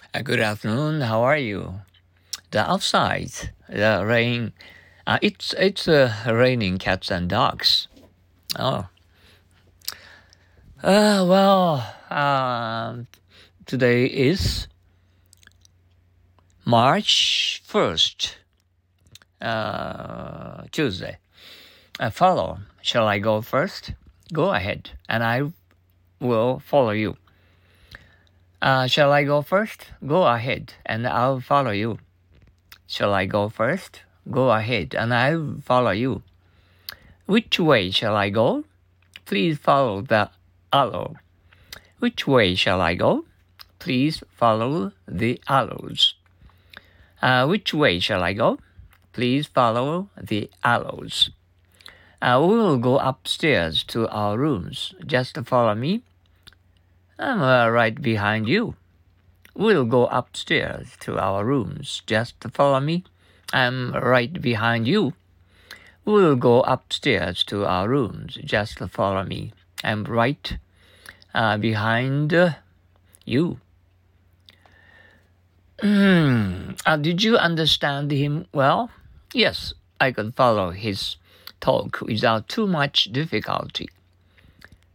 Uh, good afternoon. How are you? The outside, the rain. Uh, it's it's uh, raining cats and dogs. Oh. Uh, well, uh, today is March first, uh, Tuesday. Uh, follow. Shall I go first? Go ahead, and I will follow you. Uh, shall I go first? Go ahead, and I'll follow you. Shall I go first? Go ahead, and I'll follow you. Which way shall I go? Please follow the arrow. Which way shall I go? Please follow the arrows. Uh, which way shall I go? Please follow the arrows. Uh, we will go upstairs to our rooms. Just follow me. I'm uh, right behind you. We'll go upstairs to our rooms. Just follow me. I'm right behind you. We'll go upstairs to our rooms. Just follow me. I'm right uh, behind uh, you. uh, did you understand him well? Yes, I could follow his talk without too much difficulty.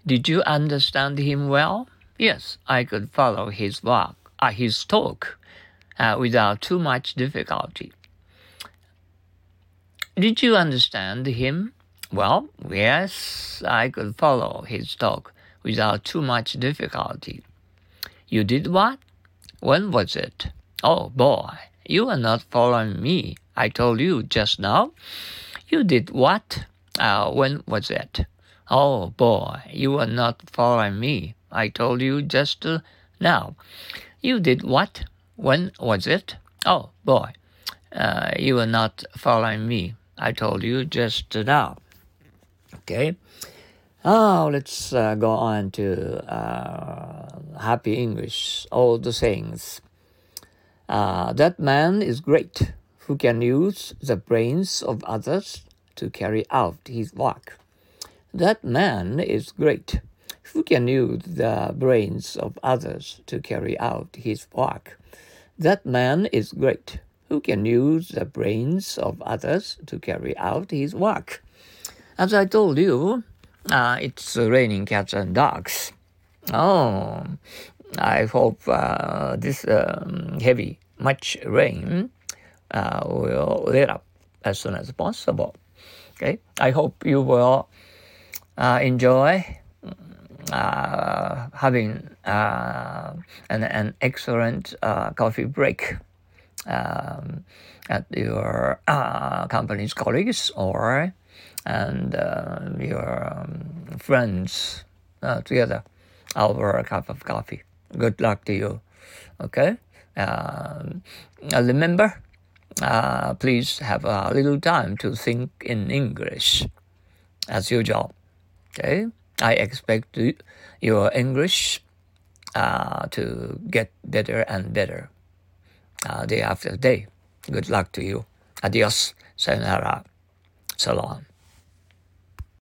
Did you understand him well? Yes, I could follow his walk, uh, his talk, uh, without too much difficulty. Did you understand him? Well, yes, I could follow his talk without too much difficulty. You did what? When was it? Oh boy, you are not following me. I told you just now. You did what? Uh, when was it? Oh boy, you are not following me. I told you just uh, now. You did what? When was it? Oh, boy. Uh, you were not following me. I told you just now. Okay. Oh, let's uh, go on to uh, happy English. All the things. Uh, that man is great who can use the brains of others to carry out his work. That man is great who can use the brains of others to carry out his work. That man is great, who can use the brains of others to carry out his work. As I told you, uh, it's raining cats and dogs. Oh, I hope uh, this um, heavy, much rain uh, will let up as soon as possible. Okay, I hope you will uh, enjoy having uh, an, an excellent uh, coffee break um, at your uh, company's colleagues or and uh, your um, friends uh, together over a cup of coffee. Good luck to you. Okay. Um, remember, please have a little time to think in English, as usual. Okay. I expect your English uh, to get better and better uh, day after day. Good luck to you. Adios. Sayonara. So long.